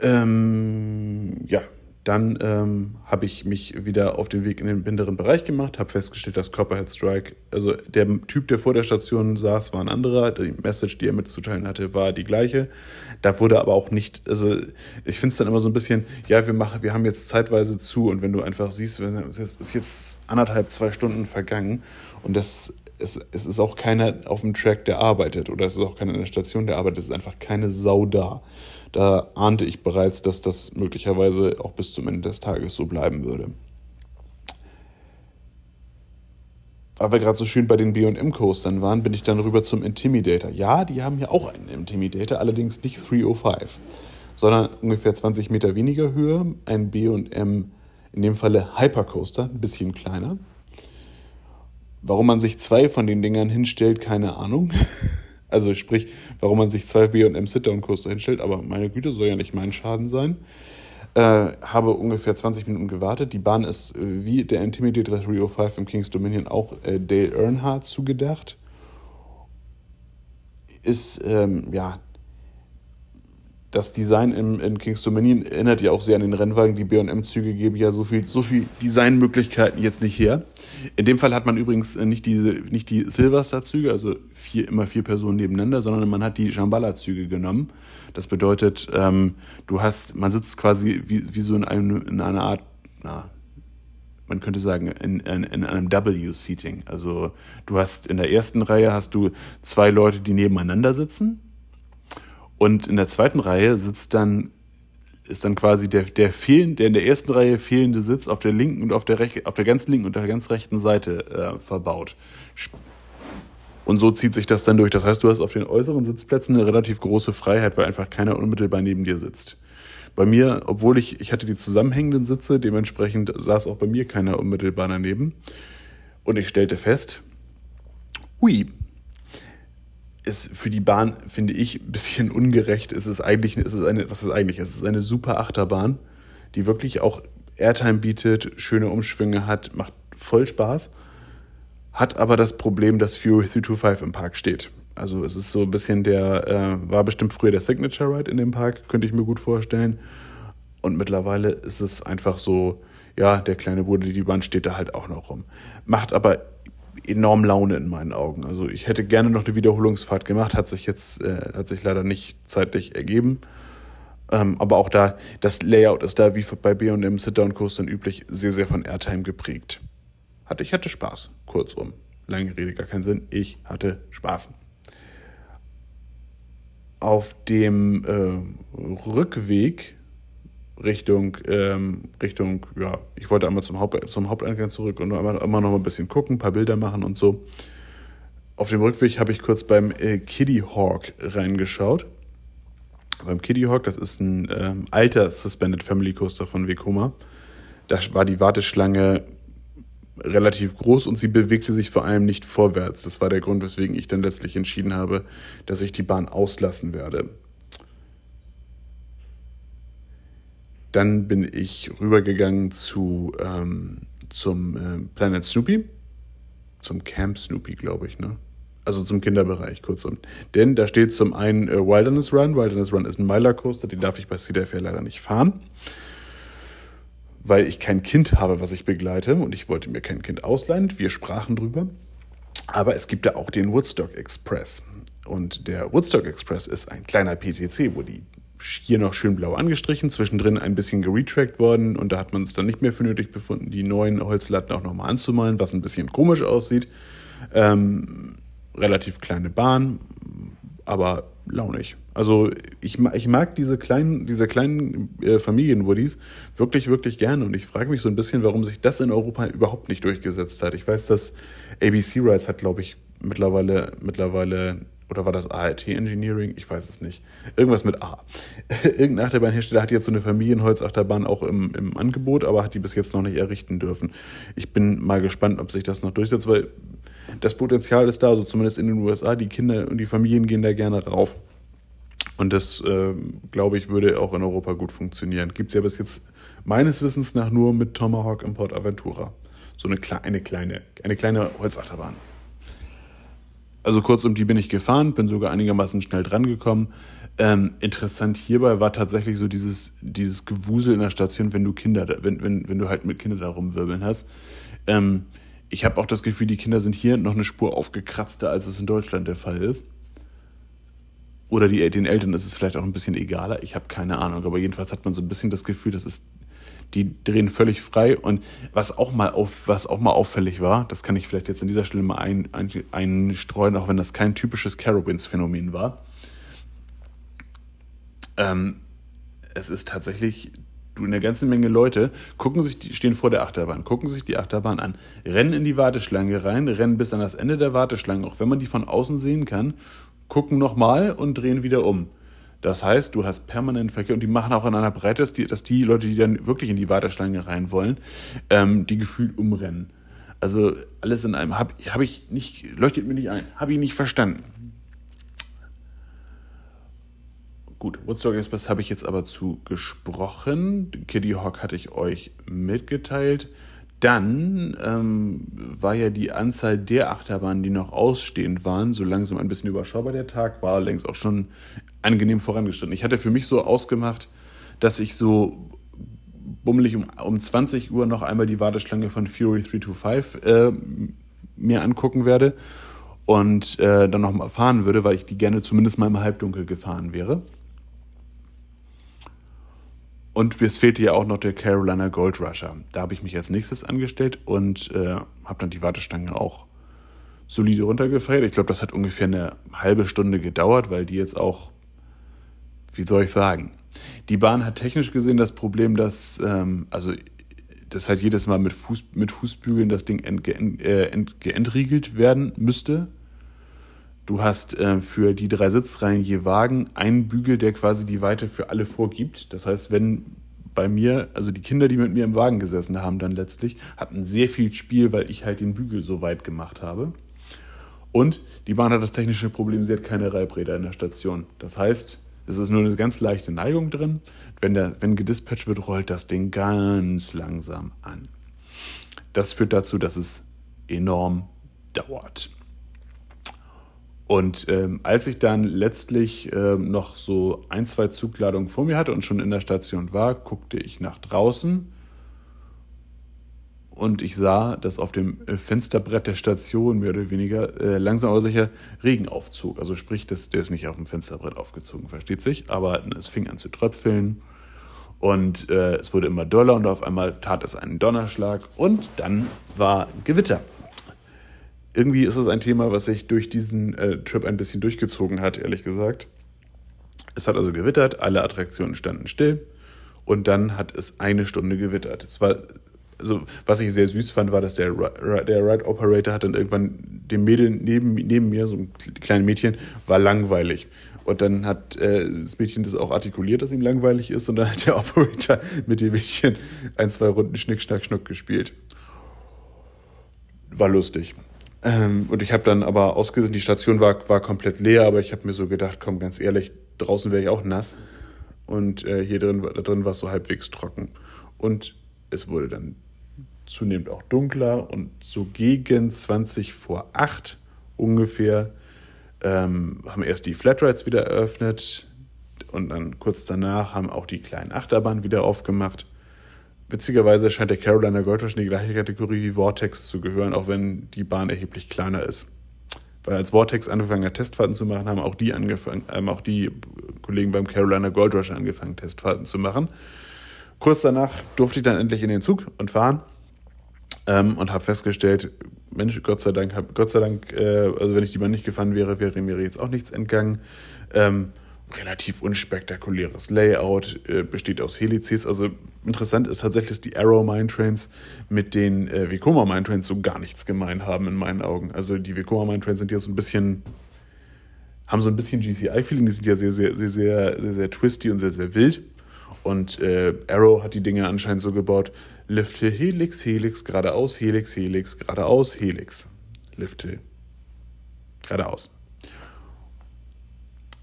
Ähm, ja, dann ähm, habe ich mich wieder auf den Weg in den binderen Bereich gemacht, habe festgestellt, dass Copperhead Strike, also der Typ, der vor der Station saß, war ein anderer. Die Message, die er mitzuteilen hatte, war die gleiche. Da wurde aber auch nicht, also ich finde es dann immer so ein bisschen, ja, wir machen, wir haben jetzt zeitweise zu und wenn du einfach siehst, es ist jetzt anderthalb, zwei Stunden vergangen und das es, es ist auch keiner auf dem Track, der arbeitet oder es ist auch keiner in der Station, der arbeitet. Es ist einfach keine Sau da. Da ahnte ich bereits, dass das möglicherweise auch bis zum Ende des Tages so bleiben würde. Aber wir gerade so schön bei den BM-Coastern waren, bin ich dann rüber zum Intimidator. Ja, die haben hier auch einen Intimidator, allerdings nicht 305, sondern ungefähr 20 Meter weniger Höhe. Ein BM, in dem Falle Hypercoaster, ein bisschen kleiner. Warum man sich zwei von den Dingern hinstellt, keine Ahnung. Also sprich, warum man sich zwei B&M Sit-Down-Coaster hinstellt, aber meine Güte, soll ja nicht mein Schaden sein. Äh, habe ungefähr 20 Minuten gewartet. Die Bahn ist äh, wie der Intimidator 305 im King's Dominion auch äh, Dale Earnhardt zugedacht. Ist, ähm, ja, das Design im, in King's Dominion erinnert ja auch sehr an den Rennwagen. Die B&M-Züge geben ja so viel, so viel Designmöglichkeiten jetzt nicht her. In dem Fall hat man übrigens äh, nicht diese, nicht die Silverstar-Züge, also vier, immer vier Personen nebeneinander, sondern man hat die Shambhala-Züge genommen. Das bedeutet, ähm, du hast, man sitzt quasi wie, wie so in, einem, in einer Art, na, man könnte sagen, in, in, in einem W-Seating. Also du hast in der ersten Reihe hast du zwei Leute, die nebeneinander sitzen und in der zweiten Reihe sitzt dann, ist dann quasi der, der, fehlen, der in der ersten Reihe fehlende Sitz auf der linken und auf der, rech, auf der ganz linken und der ganz rechten Seite äh, verbaut. Und so zieht sich das dann durch. Das heißt, du hast auf den äußeren Sitzplätzen eine relativ große Freiheit, weil einfach keiner unmittelbar neben dir sitzt. Bei mir, obwohl ich, ich hatte die zusammenhängenden Sitze, dementsprechend saß auch bei mir keiner unmittelbar daneben. Und ich stellte fest, hui, ist für die Bahn, finde ich, ein bisschen ungerecht. Es ist eigentlich, es ist eine, was ist eigentlich? Es ist eine super Achterbahn, die wirklich auch Airtime bietet, schöne Umschwünge hat, macht voll Spaß, hat aber das Problem, dass Fury 325 im Park steht. Also es ist so ein bisschen der, äh, war bestimmt früher der Signature Ride in dem Park, könnte ich mir gut vorstellen. Und mittlerweile ist es einfach so, ja, der kleine Bruder, die Bahn steht da halt auch noch rum. Macht aber enorm Laune in meinen Augen. Also ich hätte gerne noch eine Wiederholungsfahrt gemacht, hat sich jetzt äh, hat sich leider nicht zeitlich ergeben. Ähm, aber auch da, das Layout ist da wie bei B&M Sit-Down-Coastern üblich sehr, sehr von Airtime geprägt. Hatte, ich hatte Spaß, kurzum. Lange Rede, gar keinen Sinn. Ich hatte Spaß. Auf dem äh, Rückweg Richtung, ähm, Richtung, ja, ich wollte einmal zum, Haupt, zum Haupteingang zurück und immer, immer noch ein bisschen gucken, ein paar Bilder machen und so. Auf dem Rückweg habe ich kurz beim äh, Kiddie Hawk reingeschaut. Beim Kiddie Hawk, das ist ein ähm, alter Suspended Family Coaster von Vekoma. Da war die Warteschlange relativ groß und sie bewegte sich vor allem nicht vorwärts. Das war der Grund, weswegen ich dann letztlich entschieden habe, dass ich die Bahn auslassen werde. Dann bin ich rübergegangen zu, ähm, zum äh, Planet Snoopy, zum Camp Snoopy, glaube ich, ne? Also zum Kinderbereich, kurzum. Denn da steht zum einen äh, Wilderness Run. Wilderness Run ist ein Miler Coaster, den darf ich bei CDF leider nicht fahren, weil ich kein Kind habe, was ich begleite und ich wollte mir kein Kind ausleihen. Wir sprachen drüber. Aber es gibt da auch den Woodstock Express. Und der Woodstock Express ist ein kleiner PTC, wo die hier noch schön blau angestrichen, zwischendrin ein bisschen geretrackt worden und da hat man es dann nicht mehr für nötig befunden, die neuen Holzlatten auch nochmal anzumalen, was ein bisschen komisch aussieht. Ähm, relativ kleine Bahn, aber launig. Also ich, ich mag diese kleinen, diese kleinen äh, Familienwoodies wirklich, wirklich gerne und ich frage mich so ein bisschen, warum sich das in Europa überhaupt nicht durchgesetzt hat. Ich weiß, dass ABC Rides hat, glaube ich, mittlerweile, mittlerweile oder war das ART Engineering? Ich weiß es nicht. Irgendwas mit A. Irgendein Achterbahnhersteller hat jetzt so eine Familienholzachterbahn auch im, im Angebot, aber hat die bis jetzt noch nicht errichten dürfen. Ich bin mal gespannt, ob sich das noch durchsetzt, weil das Potenzial ist da, also zumindest in den USA. Die Kinder und die Familien gehen da gerne rauf. Und das, äh, glaube ich, würde auch in Europa gut funktionieren. Gibt es ja bis jetzt meines Wissens nach nur mit Tomahawk im Port Aventura. So eine, eine, kleine, eine kleine Holzachterbahn. Also kurz um die bin ich gefahren, bin sogar einigermaßen schnell drangekommen. Ähm, interessant hierbei war tatsächlich so dieses, dieses Gewusel in der Station, wenn du Kinder, wenn, wenn, wenn du halt mit Kindern da rumwirbeln hast. Ähm, ich habe auch das Gefühl, die Kinder sind hier noch eine Spur aufgekratzter, als es in Deutschland der Fall ist. Oder die, den Eltern ist es vielleicht auch ein bisschen egaler. Ich habe keine Ahnung. Aber jedenfalls hat man so ein bisschen das Gefühl, das ist die drehen völlig frei. Und was auch mal auf, was auch mal auffällig war, das kann ich vielleicht jetzt an dieser Stelle mal ein, ein, einstreuen, auch wenn das kein typisches Carowinds-Phänomen war. Ähm, es ist tatsächlich, du eine ganze Menge Leute gucken sich, die stehen vor der Achterbahn, gucken sich die Achterbahn an, rennen in die Warteschlange rein, rennen bis an das Ende der Warteschlange, auch wenn man die von außen sehen kann, gucken nochmal und drehen wieder um. Das heißt, du hast permanent Verkehr und die machen auch in einer Breite, dass die, dass die Leute, die dann wirklich in die Warteschlange rein wollen, ähm, die gefühlt umrennen. Also alles in einem habe hab ich nicht, leuchtet mir nicht ein, habe ich nicht verstanden. Gut, Woodstock Express habe ich jetzt aber zu gesprochen. Kitty Hawk hatte ich euch mitgeteilt. Dann ähm, war ja die Anzahl der Achterbahnen, die noch ausstehend waren, so langsam ein bisschen überschaubar. Der Tag war längst auch schon angenehm vorangeschritten. Ich hatte für mich so ausgemacht, dass ich so bummelig um, um 20 Uhr noch einmal die Warteschlange von Fury 325 äh, mir angucken werde und äh, dann nochmal fahren würde, weil ich die gerne zumindest mal im Halbdunkel gefahren wäre. Und es fehlte ja auch noch der Carolina Gold Rusher. Da habe ich mich als nächstes angestellt und äh, habe dann die Wartestange auch solide runtergefeiert. Ich glaube, das hat ungefähr eine halbe Stunde gedauert, weil die jetzt auch, wie soll ich sagen, die Bahn hat technisch gesehen das Problem, dass, ähm, also das halt jedes Mal mit, Fuß, mit Fußbügeln das Ding ent, äh, ent, geentriegelt werden müsste. Du hast äh, für die drei Sitzreihen je Wagen einen Bügel, der quasi die Weite für alle vorgibt. Das heißt, wenn bei mir, also die Kinder, die mit mir im Wagen gesessen haben, dann letztlich, hatten sehr viel Spiel, weil ich halt den Bügel so weit gemacht habe. Und die Bahn hat das technische Problem, sie hat keine Reibräder in der Station. Das heißt, es ist nur eine ganz leichte Neigung drin. Wenn, der, wenn gedispatcht wird, rollt das Ding ganz langsam an. Das führt dazu, dass es enorm dauert. Und ähm, als ich dann letztlich ähm, noch so ein, zwei Zugladungen vor mir hatte und schon in der Station war, guckte ich nach draußen. Und ich sah, dass auf dem äh, Fensterbrett der Station mehr oder weniger äh, langsam aber sicher Regen aufzog. Also sprich, das, der ist nicht auf dem Fensterbrett aufgezogen, versteht sich, aber es fing an zu tröpfeln. Und äh, es wurde immer doller und auf einmal tat es einen Donnerschlag. Und dann war Gewitter irgendwie ist es ein Thema, was sich durch diesen äh, Trip ein bisschen durchgezogen hat, ehrlich gesagt. Es hat also gewittert, alle Attraktionen standen still und dann hat es eine Stunde gewittert. Es war, also, was ich sehr süß fand, war, dass der, der Ride Operator hat dann irgendwann dem Mädel neben, neben mir, so ein kleines Mädchen, war langweilig. Und dann hat äh, das Mädchen das auch artikuliert, dass ihm langweilig ist. Und dann hat der Operator mit dem Mädchen ein, zwei Runden Schnick, Schnack, Schnuck gespielt. War lustig. Ähm, und ich habe dann aber ausgesehen, die Station war, war komplett leer, aber ich habe mir so gedacht, komm, ganz ehrlich, draußen wäre ich auch nass. und äh, hier drin, da drin war es so halbwegs trocken. Und es wurde dann zunehmend auch dunkler und so gegen 20 vor 8 ungefähr ähm, haben erst die Flatrides wieder eröffnet und dann kurz danach haben auch die kleinen Achterbahnen wieder aufgemacht. Witzigerweise scheint der Carolina Gold Rush in die gleiche Kategorie wie Vortex zu gehören, auch wenn die Bahn erheblich kleiner ist. Weil als Vortex angefangen hat, Testfahrten zu machen, haben auch die angefangen, haben auch die Kollegen beim Carolina Gold Rush angefangen, Testfahrten zu machen. Kurz danach durfte ich dann endlich in den Zug und fahren ähm, und habe festgestellt, Mensch, Gott sei Dank, hab, Gott sei Dank, äh, also wenn ich die Bahn nicht gefahren wäre, wäre mir jetzt auch nichts entgangen. Ähm, relativ unspektakuläres Layout, äh, besteht aus Helices. Also interessant ist tatsächlich, dass die Arrow Mine Trains mit den äh, Vekoma Mine Trains so gar nichts gemein haben in meinen Augen. Also die Vekoma Mine Trains sind ja so ein bisschen, haben so ein bisschen GCI-Feeling, die sind ja sehr, sehr, sehr, sehr, sehr, sehr twisty und sehr, sehr wild. Und äh, Arrow hat die Dinge anscheinend so gebaut, Lifte, Helix, Helix, geradeaus, Helix, Helix, geradeaus, Helix. Lifte, geradeaus.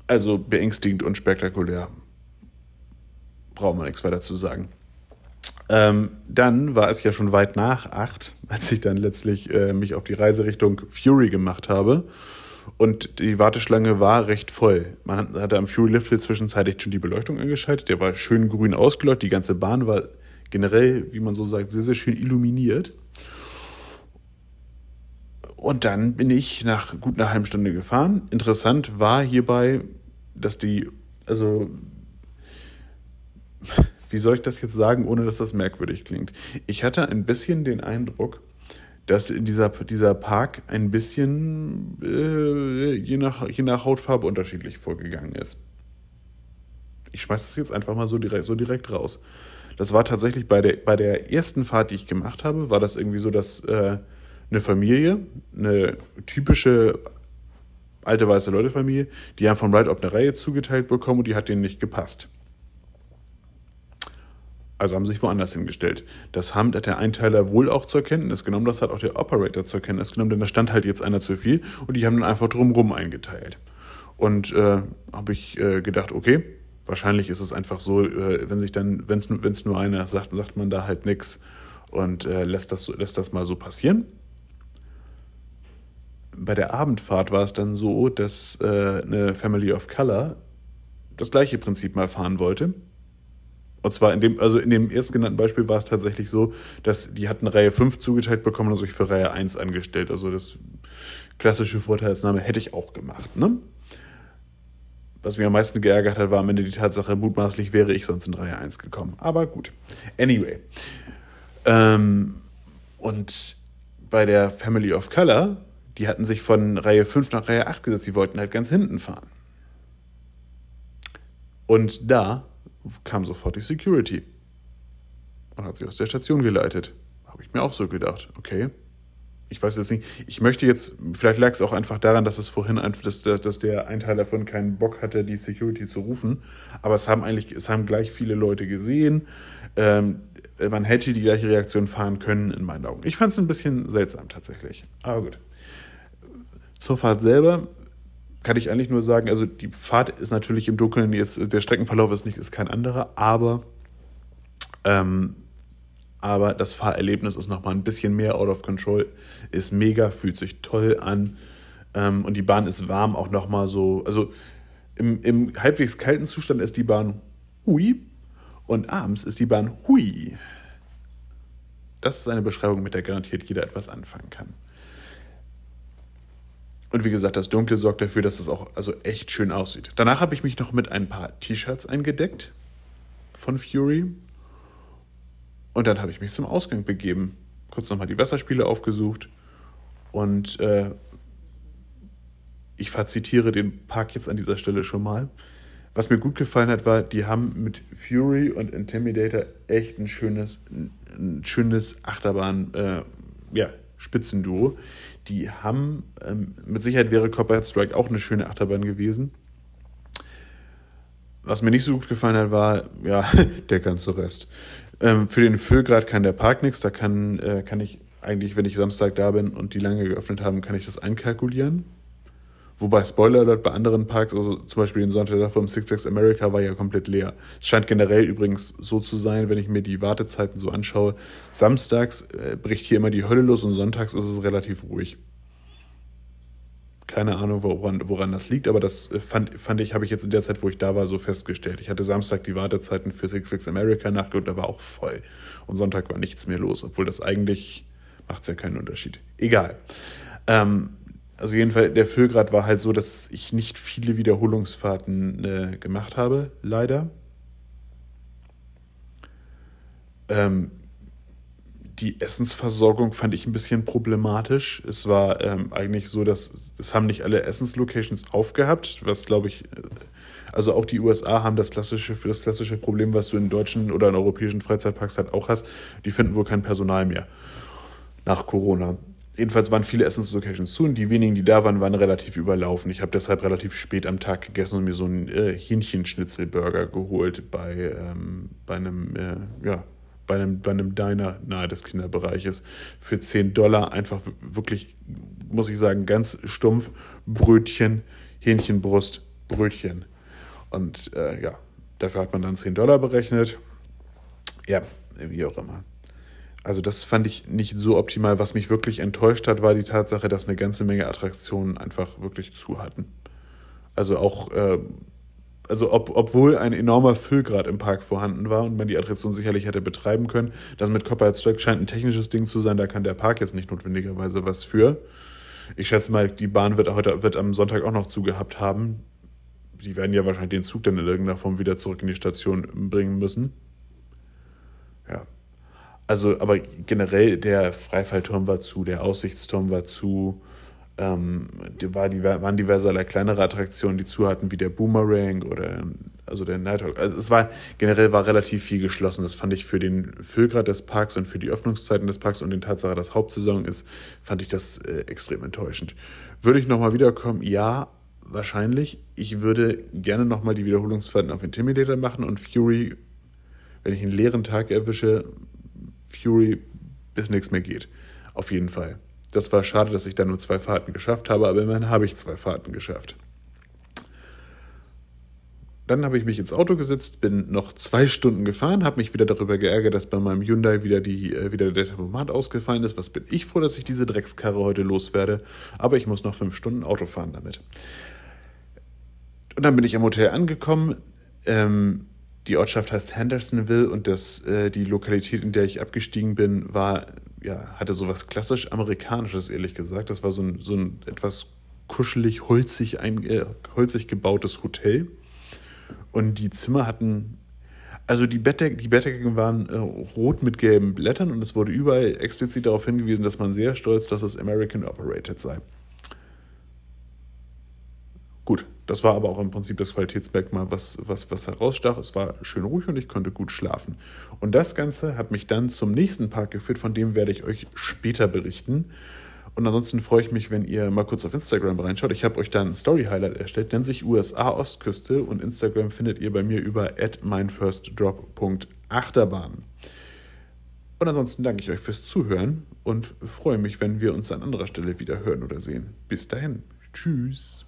Also beängstigend und spektakulär. Braucht man nichts weiter zu sagen. Ähm, dann war es ja schon weit nach acht, als ich dann letztlich äh, mich auf die Reise Richtung Fury gemacht habe. Und die Warteschlange war recht voll. Man hatte am Fury Lift zwischenzeitlich schon die Beleuchtung angeschaltet. Der war schön grün ausgeleuchtet. Die ganze Bahn war generell, wie man so sagt, sehr, sehr schön illuminiert. Und dann bin ich nach gut einer halben Stunde gefahren. Interessant war hierbei, dass die, also, wie soll ich das jetzt sagen, ohne dass das merkwürdig klingt? Ich hatte ein bisschen den Eindruck, dass dieser, dieser Park ein bisschen äh, je, nach, je nach Hautfarbe unterschiedlich vorgegangen ist. Ich schmeiß das jetzt einfach mal so direkt, so direkt raus. Das war tatsächlich bei der, bei der ersten Fahrt, die ich gemacht habe, war das irgendwie so, dass äh, eine Familie, eine typische alte weiße Leute-Familie, die haben von Ride Up eine Reihe zugeteilt bekommen und die hat denen nicht gepasst. Also haben sie sich woanders hingestellt. Das hat der Einteiler wohl auch zur Kenntnis genommen, das hat auch der Operator zur Kenntnis genommen, denn da stand halt jetzt einer zu viel und die haben dann einfach drumrum eingeteilt. Und äh, habe ich äh, gedacht, okay, wahrscheinlich ist es einfach so, äh, wenn sich dann, wenn es nur einer sagt, sagt man da halt nichts und äh, lässt, das, lässt das mal so passieren bei der Abendfahrt war es dann so, dass äh, eine Family of Color das gleiche Prinzip mal fahren wollte. Und zwar in dem, also in dem ersten genannten Beispiel war es tatsächlich so, dass die hatten Reihe 5 zugeteilt bekommen und sich für Reihe 1 angestellt. Also das klassische Vorteilsnahme hätte ich auch gemacht. Ne? Was mich am meisten geärgert hat, war am Ende die Tatsache, mutmaßlich wäre ich sonst in Reihe 1 gekommen. Aber gut. Anyway. Ähm, und bei der Family of Color die hatten sich von Reihe 5 nach Reihe 8 gesetzt. Die wollten halt ganz hinten fahren. Und da kam sofort die Security und hat sie aus der Station geleitet. Habe ich mir auch so gedacht, okay. Ich weiß jetzt nicht, ich möchte jetzt, vielleicht lag es auch einfach daran, dass es vorhin einfach, dass, dass der Einteil davon keinen Bock hatte, die Security zu rufen. Aber es haben eigentlich, es haben gleich viele Leute gesehen. Ähm, man hätte die gleiche Reaktion fahren können, in meinen Augen. Ich fand es ein bisschen seltsam tatsächlich. Aber gut. Zur Fahrt selber kann ich eigentlich nur sagen, also die Fahrt ist natürlich im Dunkeln jetzt, der Streckenverlauf ist nicht, ist kein anderer, aber, ähm, aber das Fahrerlebnis ist nochmal ein bisschen mehr out of control, ist mega, fühlt sich toll an ähm, und die Bahn ist warm auch nochmal so, also im, im halbwegs kalten Zustand ist die Bahn hui und abends ist die Bahn hui. Das ist eine Beschreibung, mit der garantiert jeder etwas anfangen kann. Und wie gesagt, das Dunkle sorgt dafür, dass es auch also echt schön aussieht. Danach habe ich mich noch mit ein paar T-Shirts eingedeckt von Fury. Und dann habe ich mich zum Ausgang begeben. Kurz nochmal die Wasserspiele aufgesucht. Und äh, ich fazitiere den Park jetzt an dieser Stelle schon mal. Was mir gut gefallen hat, war, die haben mit Fury und Intimidator echt ein schönes, ein schönes Achterbahn, äh, ja, Spitzenduo. Die haben, ähm, mit Sicherheit wäre Copperhead Strike auch eine schöne Achterbahn gewesen. Was mir nicht so gut gefallen hat, war, ja, der ganze Rest. Ähm, für den Füllgrad kann der Park nichts. Da kann, äh, kann ich eigentlich, wenn ich Samstag da bin und die lange geöffnet haben, kann ich das einkalkulieren. Wobei Spoiler Alert bei anderen Parks, also zum Beispiel den Sonntag davor im Six Flags America, war ja komplett leer. Es scheint generell übrigens so zu sein, wenn ich mir die Wartezeiten so anschaue. Samstags äh, bricht hier immer die Hölle los und sonntags ist es relativ ruhig. Keine Ahnung, woran, woran das liegt, aber das äh, fand, fand ich, habe ich jetzt in der Zeit, wo ich da war, so festgestellt. Ich hatte Samstag die Wartezeiten für Six Flags America nachgeholt, da war auch voll. Und Sonntag war nichts mehr los, obwohl das eigentlich macht es ja keinen Unterschied. Egal. Ähm, also jedenfalls, der Füllgrad war halt so, dass ich nicht viele Wiederholungsfahrten äh, gemacht habe, leider. Ähm, die Essensversorgung fand ich ein bisschen problematisch. Es war ähm, eigentlich so, dass es haben nicht alle Essenslocations aufgehabt, was glaube ich, äh, also auch die USA haben das klassische, für das klassische Problem, was du in deutschen oder in europäischen Freizeitparks halt auch hast, die finden wohl kein Personal mehr nach Corona jedenfalls waren viele Essenslocations zu und die wenigen, die da waren, waren relativ überlaufen. Ich habe deshalb relativ spät am Tag gegessen und mir so einen äh, Hähnchenschnitzelburger geholt bei, ähm, bei einem, äh, ja, bei einem, bei einem Diner nahe des Kinderbereiches für 10 Dollar. Einfach wirklich, muss ich sagen, ganz stumpf Brötchen, Hähnchenbrust, Brötchen. Und äh, ja, dafür hat man dann 10 Dollar berechnet. Ja, wie auch immer. Also das fand ich nicht so optimal. Was mich wirklich enttäuscht hat, war die Tatsache, dass eine ganze Menge Attraktionen einfach wirklich zu hatten. Also auch, äh, also ob, obwohl ein enormer Füllgrad im Park vorhanden war und man die Attraktion sicherlich hätte betreiben können, das mit Copperhead Strike scheint ein technisches Ding zu sein, da kann der Park jetzt nicht notwendigerweise was für. Ich schätze mal, die Bahn wird heute wird am Sonntag auch noch zugehabt haben. Die werden ja wahrscheinlich den Zug dann in irgendeiner Form wieder zurück in die Station bringen müssen. Ja, also, aber generell der Freifallturm war zu, der Aussichtsturm war zu, ähm, die war, die waren diverse kleinere Attraktionen, die zu hatten, wie der Boomerang oder also der Nighthawk. Also es war generell war relativ viel geschlossen. Das fand ich für den Füllgrad des Parks und für die Öffnungszeiten des Parks und den Tatsache, dass Hauptsaison ist, fand ich das äh, extrem enttäuschend. Würde ich nochmal wiederkommen? Ja, wahrscheinlich. Ich würde gerne nochmal die Wiederholungsfahrten auf Intimidator machen und Fury, wenn ich einen leeren Tag erwische, Fury bis nichts mehr geht. Auf jeden Fall. Das war schade, dass ich da nur zwei Fahrten geschafft habe, aber immerhin habe ich zwei Fahrten geschafft. Dann habe ich mich ins Auto gesetzt, bin noch zwei Stunden gefahren, habe mich wieder darüber geärgert, dass bei meinem Hyundai wieder, die, äh, wieder der Tempomat ausgefallen ist. Was bin ich froh, dass ich diese Dreckskarre heute loswerde. Aber ich muss noch fünf Stunden Auto fahren damit. Und dann bin ich am Hotel angekommen. Ähm, die Ortschaft heißt Hendersonville und das, äh, die Lokalität, in der ich abgestiegen bin, war, ja, hatte so was klassisch Amerikanisches, ehrlich gesagt. Das war so ein, so ein etwas kuschelig, holzig, ein, äh, holzig gebautes Hotel. Und die Zimmer hatten, also die, Bettdeck, die Bettdecken waren äh, rot mit gelben Blättern und es wurde überall explizit darauf hingewiesen, dass man sehr stolz, dass es American Operated sei. Gut, das war aber auch im Prinzip das Qualitätsmerkmal, was, was, was herausstach. Es war schön ruhig und ich konnte gut schlafen. Und das Ganze hat mich dann zum nächsten Park geführt, von dem werde ich euch später berichten. Und ansonsten freue ich mich, wenn ihr mal kurz auf Instagram reinschaut. Ich habe euch da ein Story-Highlight erstellt, nennt sich USA Ostküste und Instagram findet ihr bei mir über meinfirstdrop.achterbahn. Und ansonsten danke ich euch fürs Zuhören und freue mich, wenn wir uns an anderer Stelle wieder hören oder sehen. Bis dahin. Tschüss.